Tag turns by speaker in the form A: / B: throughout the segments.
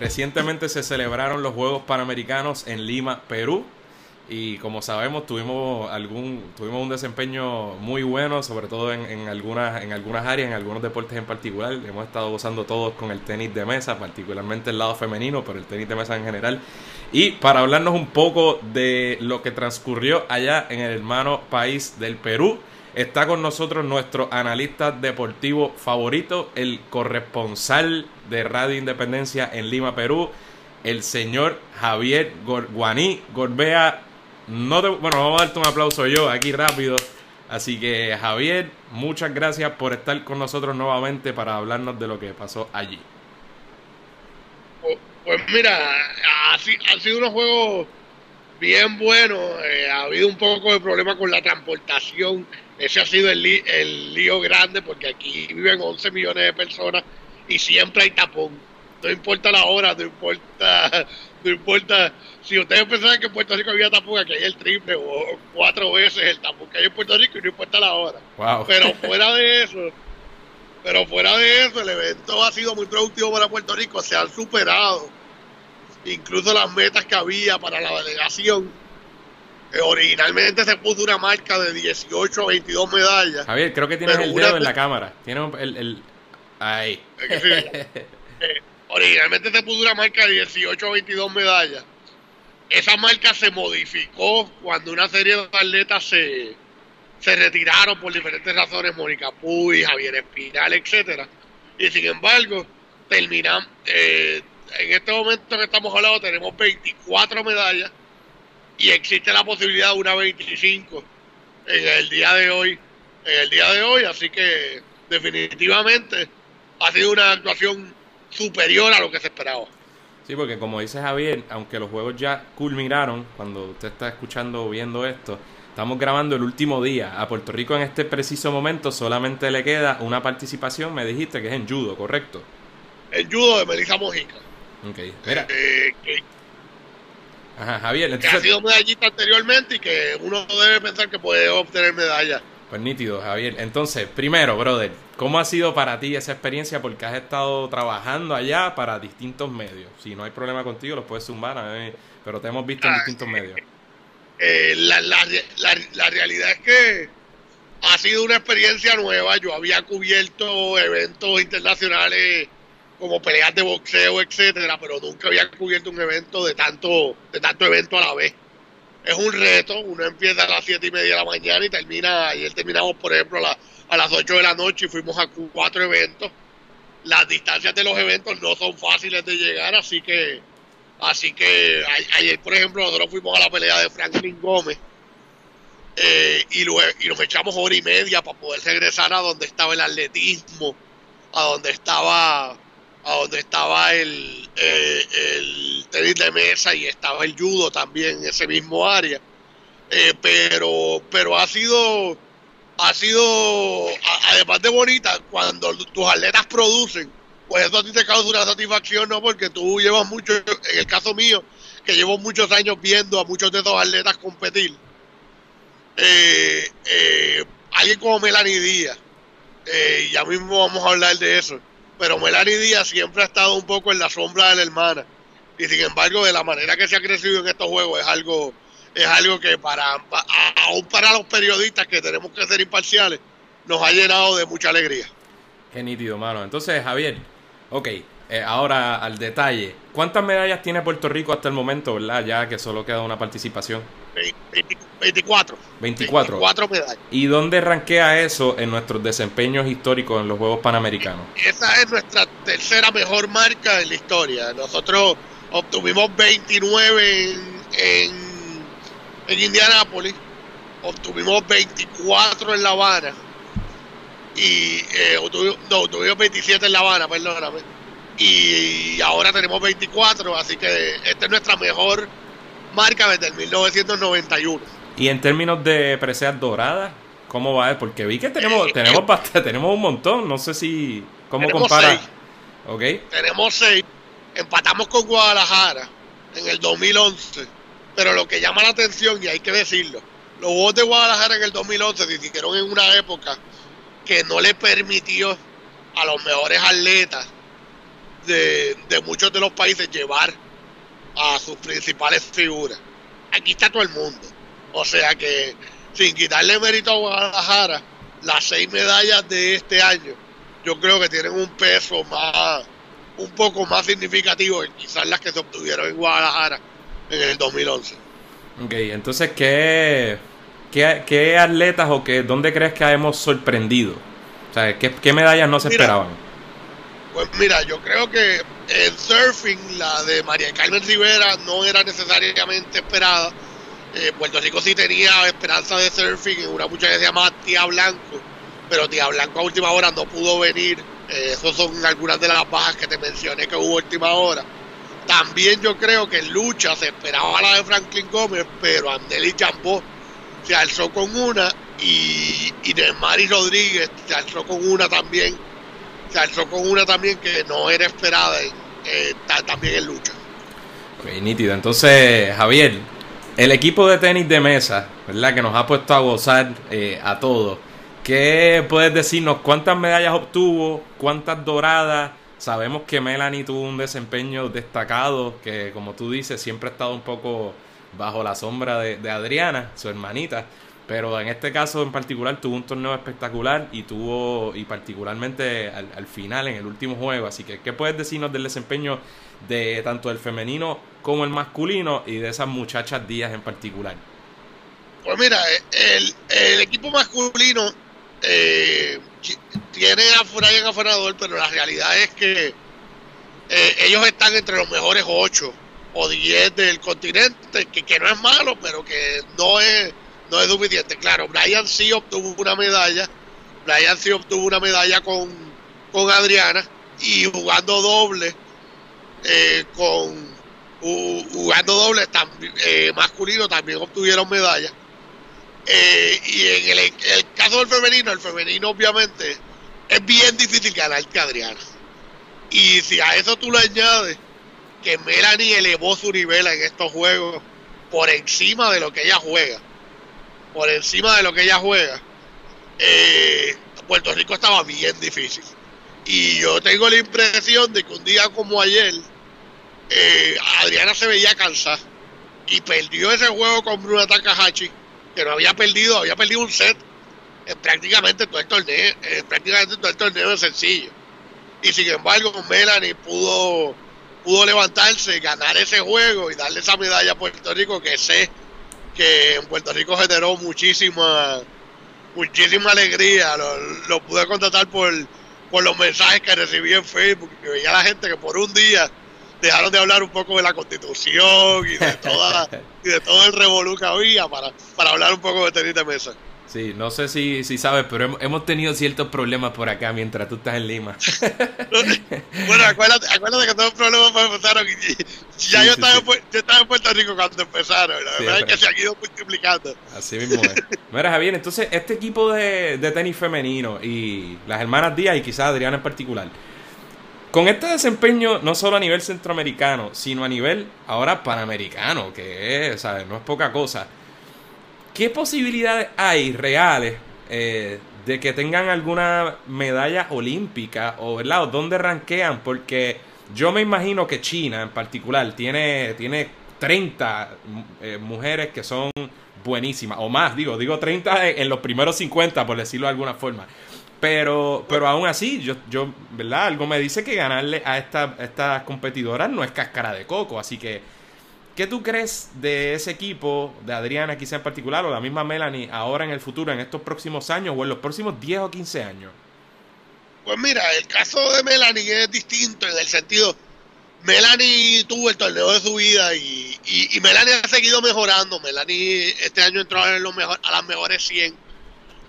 A: recientemente se celebraron los Juegos Panamericanos en Lima, Perú. Y como sabemos, tuvimos algún tuvimos un desempeño muy bueno, sobre todo en, algunas, en algunas áreas, en algunos deportes en particular. Hemos estado gozando todos con el tenis de mesa, particularmente el lado femenino, pero el tenis de mesa en general. Y para hablarnos un poco de lo que transcurrió allá en el hermano país del Perú, está con nosotros nuestro analista deportivo favorito, el corresponsal de Radio Independencia en Lima, Perú, el señor Javier Guaní Gorbea. No bueno, vamos a darte un aplauso yo aquí rápido. Así que Javier, muchas gracias por estar con nosotros nuevamente para hablarnos de lo que pasó allí.
B: Pues mira, ha, sido unos juegos bien buenos. Eh, ha habido un poco de problema con la transportación. Ese ha sido el, el lío grande porque aquí viven 11 millones de personas y siempre hay tapón. No importa la hora, no importa, no importa. Si ustedes pensaban que en Puerto Rico había tapón, aquí hay el triple o cuatro veces el tapón que hay en Puerto Rico y no importa la hora. Pero fuera de eso, pero fuera de eso, el evento ha sido muy productivo para Puerto Rico, se han superado incluso las metas que había para la delegación. Eh, originalmente se puso una marca de 18 a 22 medallas.
A: Javier, creo que tienes el dedo en la cámara. Tiene el, el... Ahí.
B: Eh, originalmente se puso una marca de 18 a 22 medallas. Esa marca se modificó cuando una serie de atletas se, se retiraron por diferentes razones, Mónica Puy, Javier Espinal, etcétera. Y sin embargo, terminamos, eh, en este momento que estamos hablando tenemos 24 medallas y existe la posibilidad de una 25 en el día de hoy, en el día de hoy, así que definitivamente ha sido una actuación superior a lo que se esperaba.
A: Sí, porque como dice Javier, aunque los juegos ya culminaron, cuando usted está escuchando o viendo esto, estamos grabando el último día. A Puerto Rico en este preciso momento solamente le queda una participación, me dijiste que es en judo, ¿correcto?
B: En judo de Melissa Mojica.
A: Ok, mira. Eh, Ajá, Javier,
B: entonces... Que ha sido medallista anteriormente y que uno debe pensar que puede obtener medalla.
A: Pues nítido, Javier. Entonces, primero, brother, ¿cómo ha sido para ti esa experiencia? Porque has estado trabajando allá para distintos medios. Si no hay problema contigo, los puedes sumar, pero te hemos visto en ah, distintos medios.
B: Eh, la, la, la, realidad es que ha sido una experiencia nueva. Yo había cubierto eventos internacionales como peleas de boxeo, etcétera, pero nunca había cubierto un evento de tanto, de tanto evento a la vez. Es un reto, uno empieza a las siete y media de la mañana y termina, ayer terminamos por ejemplo a, las 8 de la noche y fuimos a cuatro eventos. Las distancias de los eventos no son fáciles de llegar, así que, así que ayer por ejemplo nosotros fuimos a la pelea de Franklin Gómez eh, y, luego, y nos echamos hora y media para poder regresar a donde estaba el atletismo, a donde estaba a donde estaba el, eh, el tenis de mesa y estaba el judo también en ese mismo área. Eh, pero, pero ha sido, ha sido, además de bonita, cuando tus atletas producen, pues eso a ti te causa una satisfacción, ¿no? Porque tú llevas mucho, en el caso mío, que llevo muchos años viendo a muchos de esos atletas competir. Eh, alguien como Melanie Díaz, ya mismo vamos a hablar de eso pero Melanie Díaz siempre ha estado un poco en la sombra de la hermana. Y sin embargo, de la manera que se ha crecido en estos juegos es algo, es algo que para, aún para los periodistas que tenemos que ser imparciales, nos ha llenado de mucha alegría.
A: Qué nítido, mano. Entonces, Javier, ok, eh, ahora al detalle. ¿Cuántas medallas tiene Puerto Rico hasta el momento, verdad? Ya que solo queda una participación.
B: 24.
A: 24.
B: 24 medallas.
A: ¿Y dónde rankea eso en nuestros desempeños históricos en los Juegos Panamericanos?
B: Esa es nuestra tercera mejor marca en la historia. Nosotros obtuvimos 29 en, en, en Indianápolis, obtuvimos 24 en La Habana y eh, obtuvimos, no, obtuvimos 27 en La Habana, perdóname. Y ahora tenemos 24, así que esta es nuestra mejor marca desde el 1991.
A: Y en términos de preseas doradas, ¿cómo va? Porque vi que tenemos, eh, tenemos eh, bastante, tenemos un montón, no sé si cómo compara.
B: Seis. Tenemos seis. Empatamos con Guadalajara en el 2011. Pero lo que llama la atención, y hay que decirlo, los Juegos de Guadalajara en el 2011 se hicieron en una época que no le permitió a los mejores atletas de, de muchos de los países llevar a sus principales figuras. Aquí está todo el mundo. O sea que, sin quitarle mérito a Guadalajara, las seis medallas de este año, yo creo que tienen un peso más, un poco más significativo que quizás las que se obtuvieron en Guadalajara en el 2011.
A: Ok, entonces, ¿qué, qué, atletas o qué, dónde crees que hemos sorprendido? O sea, ¿qué, medallas no se esperaban?
B: Pues mira, yo creo que en surfing la de María Carmen Rivera no era necesariamente esperada. Eh, Puerto Rico sí tenía esperanza de surfing en una muchacha que se llama Tía Blanco, pero Tía Blanco a última hora no pudo venir. Eh, esas son algunas de las bajas que te mencioné que hubo a última hora. También yo creo que en lucha se esperaba la de Franklin Gómez, pero Andeli Chambó se alzó con una y, y Rodríguez se alzó con una también. Alzó con una también que no era esperada eh, también en lucha.
A: Ok, nítido. Entonces, Javier, el equipo de tenis de mesa, ¿verdad? Que nos ha puesto a gozar eh, a todos. ¿Qué puedes decirnos? ¿Cuántas medallas obtuvo? ¿Cuántas doradas? Sabemos que Melanie tuvo un desempeño destacado, que como tú dices, siempre ha estado un poco bajo la sombra de, Adriana, su hermanita. Pero en este caso en particular tuvo un torneo espectacular y tuvo, y particularmente al, final, en el último juego. Así que, ¿qué puedes decirnos del desempeño de tanto el femenino como el masculino y de esas muchachas días en particular?
B: Pues mira, el, el equipo masculino eh, tiene a Brian afanador, pero la realidad es que eh, ellos están entre los mejores 8 o 10 del continente, que, no es malo, pero que no es, no es suficiente. Claro, Brian sí obtuvo una medalla, Brian sí obtuvo una medalla con, con Adriana y jugando doble eh, con jugando doble eh, masculino también obtuvieron medallas eh, y en el, caso del femenino, el femenino obviamente es bien difícil ganar que Adriana. Y si a eso tú le añades que Melanie elevó su nivel en estos juegos por encima de lo que ella juega, por encima de lo que ella juega, eh, Puerto Rico estaba bien difícil. Y yo tengo la impresión de que un día como ayer, eh, Adriana se veía cansada y perdió ese juego con Bruna Takahashi que no había perdido, había perdido un set en prácticamente todo el torneo, prácticamente todo el torneo es sencillo. Y sin embargo, Melanie pudo, pudo levantarse, ganar ese juego y darle esa medalla a Puerto Rico, que sé que en Puerto Rico generó muchísima, muchísima alegría. Lo, pude contratar por, por los mensajes que recibí en Facebook, que veía la gente que por un día dejaron de hablar un poco de la constitución y de toda y de todo el revolú que había para, para hablar un poco de tenis de mesa.
A: Sí, no sé si, si sabes, pero hemos, tenido ciertos problemas por acá mientras tú estás en Lima.
B: bueno, acuérdate, acuérdate que todos los problemas empezaron. Ya yo, estaba En, yo estaba en Puerto Rico cuando empezaron. La verdad es que se han ido multiplicando.
A: Así mismo es. Mira, Javier, entonces este equipo de, de tenis femenino y las hermanas Díaz y quizás Adriana en particular, con este desempeño, no solo a nivel centroamericano, sino a nivel ahora panamericano, que es, ¿sabes? No es poca cosa. ¿Qué posibilidades hay reales eh, de que tengan alguna medalla olímpica o, ¿verdad? dónde ranquean? Porque yo me imagino que China en particular tiene, tiene 30 eh, mujeres que son buenísimas, o más, digo, digo 30 en los primeros 50, por decirlo de alguna forma. Pero, pero aún así, yo, yo, ¿verdad? Algo me dice que ganarle a esta, estas competidoras no es cáscara de coco. Así que, ¿qué tú crees de ese equipo, de Adriana quizá en particular, o la misma Melanie, ahora en el futuro, en estos próximos años, o en los próximos 10 o 15 años?
B: Pues mira, el caso de Melanie es distinto en el sentido, Melanie tuvo el torneo de su vida y, y, Melanie ha seguido mejorando. Melanie este año entró a, los mejor, a las mejores 100,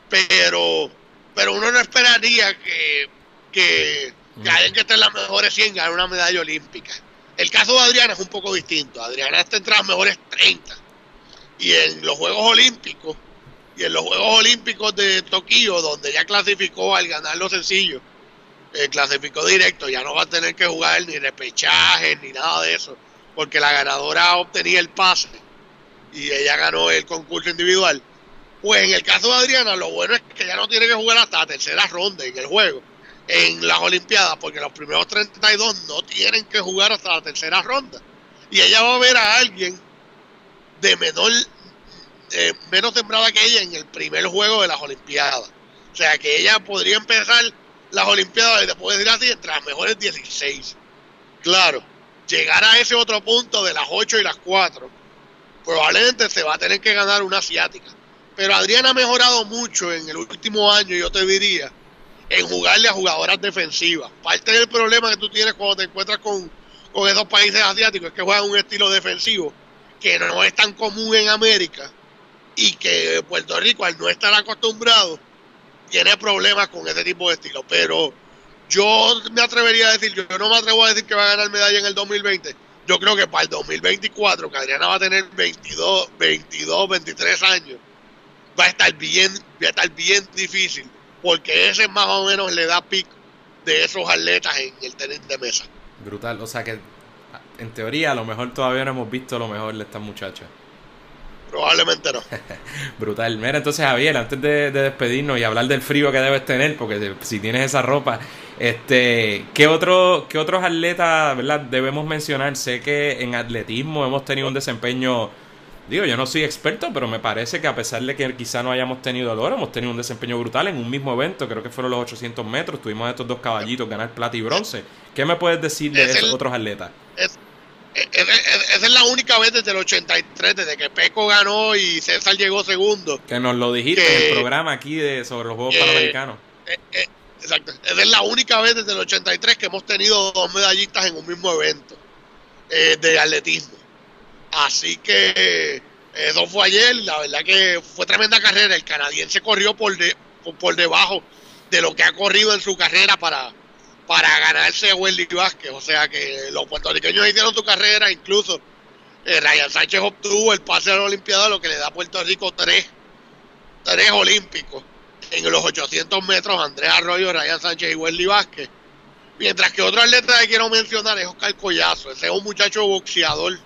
B: pero pero uno no esperaría que, que, alguien que esté en las mejores 100 gane una medalla olímpica. El caso de Adriana es un poco distinto. Adriana está entre las mejores 30. Y en los Juegos Olímpicos, y en los Juegos Olímpicos de Tokio, donde ya clasificó al ganar los sencillos, eh, clasificó directo, ya no va a tener que jugar ni repechaje ni nada de eso, porque la ganadora obtenía el pase y ella ganó el concurso individual. Pues en el caso de Adriana, lo bueno es que ya no tiene que jugar hasta la tercera ronda en el juego. En las Olimpiadas, porque los primeros 32 no tienen que jugar hasta la tercera ronda. Y ella va a ver a alguien de menor, eh, menos temprana que ella en el primer juego de las Olimpiadas. O sea que ella podría empezar las Olimpiadas, y después decir así, entre las mejores 16. Claro, llegar a ese otro punto de las 8 y las 4, probablemente se va a tener que ganar una asiática. Pero Adriana ha mejorado mucho en el último año, yo te diría, en jugarle a jugadoras defensivas. Parte del problema que tú tienes cuando te encuentras con, con esos países asiáticos es que juegan un estilo defensivo que no es tan común en América y que Puerto Rico, al no estar acostumbrado, tiene problemas con ese tipo de estilo. Pero yo me atrevería a decir, yo no me atrevo a decir que va a ganar medalla en el 2020. Yo creo que para el 2024, que Adriana va a tener 22, 22, 23 años, va a estar bien, va a estar bien difícil, porque ese más o menos le da pico de esos atletas en el tenis de mesa.
A: Brutal, o sea que en teoría a lo mejor todavía no hemos visto lo mejor de estas muchachas.
B: Probablemente no.
A: Brutal. Mira, entonces Javier, antes de, despedirnos y hablar del frío que debes tener, porque si tienes esa ropa, este, ¿qué, otro, ¿qué otros atletas ¿verdad? debemos mencionar? Sé que en atletismo hemos tenido un desempeño, digo, yo no soy experto, pero me parece que a pesar de que quizá no hayamos tenido el oro, hemos tenido un desempeño brutal en un mismo evento, creo que fueron los 800 metros, tuvimos a estos dos caballitos ganar plata y bronce. ¿Qué me puedes decir de esos otros atletas?
B: esa es la única vez desde el 83, desde que Peco ganó y César llegó segundo.
A: Que nos lo dijiste en el programa aquí de, sobre los Juegos Panamericanos.
B: Eh, eh, exacto. Esa es la única vez desde el 83 que hemos tenido dos medallistas en un mismo evento eh, de atletismo. Así que eso fue ayer. La verdad que fue tremenda carrera. El canadiense corrió por, de, por debajo de lo que ha corrido en su carrera para para ganarse a Wendy Vázquez. O sea que los puertorriqueños hicieron su carrera, incluso eh, Ryan Sánchez obtuvo el pase a la Olimpiada, lo que le da a Puerto Rico tres, tres olímpicos en los 800 metros, Andrea Arroyo, Ryan Sánchez y Wendy Vázquez. Mientras que otro atleta que quiero mencionar es Oscar Collazo, ese es un muchacho boxeador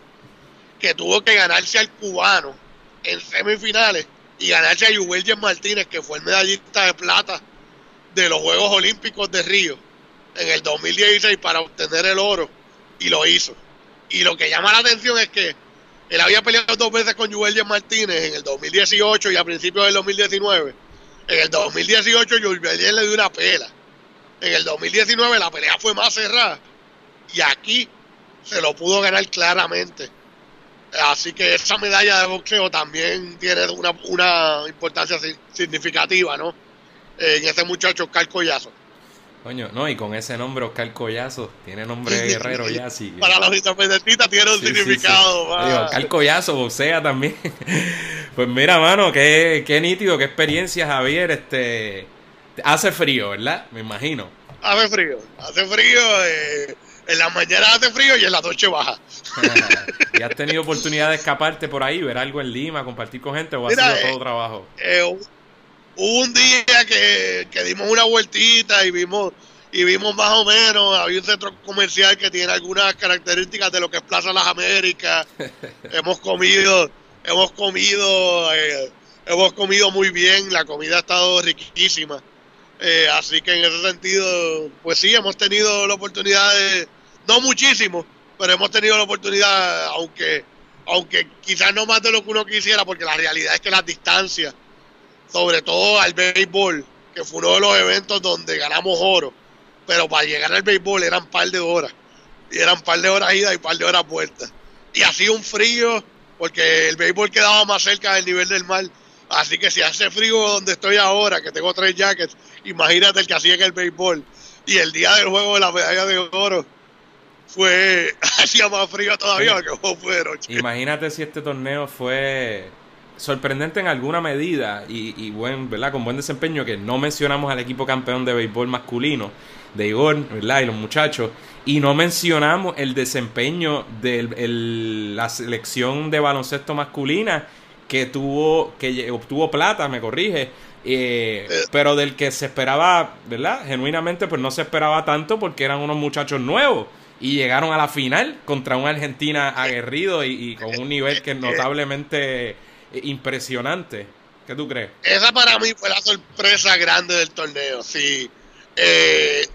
B: que tuvo que ganarse al cubano en semifinales y ganarse a Yuvelgen Martínez, que fue el medallista de plata de los Juegos Olímpicos de Río en el 2016 para obtener el oro y lo hizo. Y lo que llama la atención es que él había peleado dos veces con Juventus Martínez en el 2018 y a principios del 2019. En el 2018 Juventus le dio una pela. En el 2019 la pelea fue más cerrada y aquí se lo pudo ganar claramente. Así que esa medalla de boxeo también tiene una, una importancia significativa, ¿no? En ese muchacho Oscar Collazo.
A: Coño, no, y con ese nombre Oscar Collazo, tiene nombre de guerrero ya, sí.
B: Para los independentistas tiene un significado,
A: Oscar Collazo, boxea también. pues mira, mano, qué, qué nítido, qué experiencia, Javier. Este, hace frío, ¿verdad? Me imagino.
B: Hace frío, hace frío. Eh, en la mañana hace frío y en la noche baja.
A: ¿Y has tenido oportunidad de escaparte por ahí, ver algo en Lima, compartir con gente o ha sido todo trabajo?
B: Eh, hubo un día que, dimos una vueltita y vimos y vimos más o menos, había un centro comercial que tiene algunas características de lo que es Plaza Las Américas. hemos comido, hemos comido, eh, hemos comido muy bien, la comida ha estado riquísima. Eh, así que en ese sentido, pues sí, hemos tenido la oportunidad de, no muchísimo, pero hemos tenido la oportunidad, aunque, aunque quizás no más de lo que uno quisiera, porque la realidad es que las distancias sobre todo al béisbol, que fue uno de los eventos donde ganamos oro. Pero para llegar al béisbol eran par de horas. Y eran par de horas ida y par de horas vuelta. Y hacía un frío, porque el béisbol quedaba más cerca del nivel del mar. Así que si hace frío donde estoy ahora, que tengo tres jackets, imagínate el que hacía en el béisbol. Y el día del juego de la medalla de oro fue, hacía más frío todavía que fue
A: Imagínate si este torneo fue sorprendente en alguna medida y, buen, ¿verdad? con buen desempeño que no mencionamos al equipo campeón de béisbol masculino de Igor ¿verdad? y los muchachos. Y no mencionamos el desempeño de la selección de baloncesto masculina que tuvo que obtuvo plata me corrige eh, pero del que se esperaba verdad genuinamente pues no se esperaba tanto porque eran unos muchachos nuevos y llegaron a la final contra una Argentina aguerrido y con un nivel que notablemente impresionante. ¿Qué tú crees?
B: Esa para mí fue la sorpresa grande del torneo. Sí, eh,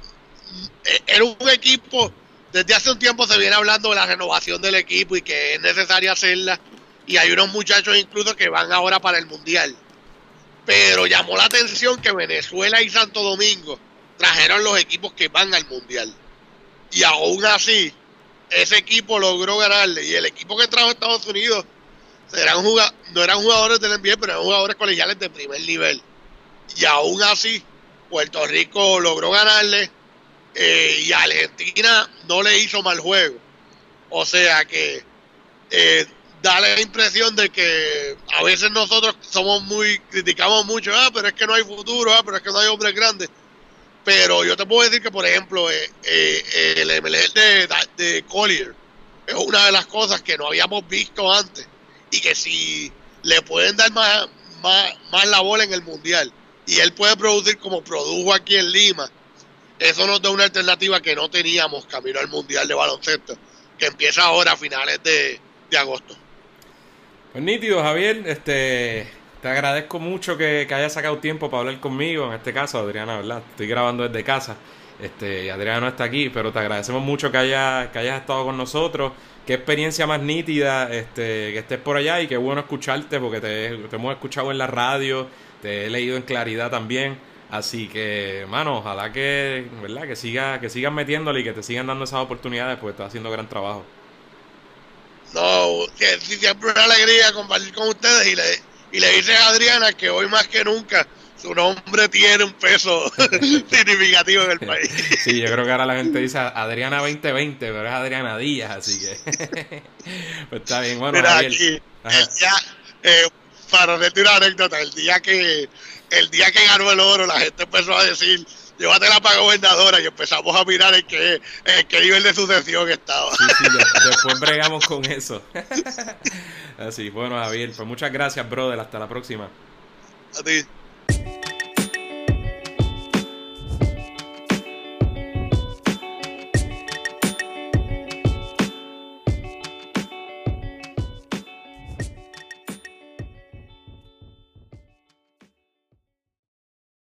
B: era un equipo, desde hace un tiempo se viene hablando de la renovación del equipo y que es necesaria hacerla. Y hay unos muchachos incluso que van ahora para el Mundial. Pero llamó la atención que Venezuela y Santo Domingo trajeron los equipos que van al Mundial. Y aún así, ese equipo logró ganarle. Y el equipo que trajo Estados Unidos eran no eran jugadores del NBA, pero eran jugadores colegiales de primer nivel. Y aún así, Puerto Rico logró ganarle eh, y Argentina no le hizo mal juego. O sea que eh, da la impresión de que a veces nosotros somos muy, criticamos mucho, ah, pero es que no hay futuro, ah, pero es que no hay hombres grandes. Pero yo te puedo decir que, por ejemplo, eh, eh el MLG de, de Collier es una de las cosas que no habíamos visto antes y que si le pueden dar más, más, más la bola en el mundial y él puede producir como produjo aquí en Lima, eso nos da una alternativa que no teníamos camino al mundial de baloncesto, que empieza ahora a finales de, agosto.
A: Pues nítido, Javier, este, te agradezco mucho que, que hayas sacado tiempo para hablar conmigo, en este caso, Adriana, ¿verdad? Estoy grabando desde casa. Este, Adriana no está aquí, pero te agradecemos mucho que, haya, que hayas estado con nosotros qué experiencia más nítida este, que estés por allá y qué bueno escucharte porque te, hemos escuchado en la radio, te he leído en claridad también. Así que, mano, ojalá que, ¿verdad? Que siga, que sigan metiéndole y que te sigan dando esas oportunidades, porque estás haciendo gran trabajo.
B: No, que siempre una alegría compartir con ustedes y le, y le dice a Adriana que hoy más que nunca su nombre tiene un peso significativo en el país.
A: Sí, yo creo que ahora la gente dice Adriana 2020, pero es Adriana Díaz, así que pues está bien. Bueno,
B: Mira, aquí, eh, para hacerte una anécdota, el día que el día que ganó el oro, la gente empezó a decir llévatela para gobernadora y empezamos a mirar en qué, en qué nivel de sucesión estaba.
A: Sí, sí, después bregamos con eso. Así, bueno, Javier, pues muchas gracias, brother. Hasta la próxima.
B: A ti.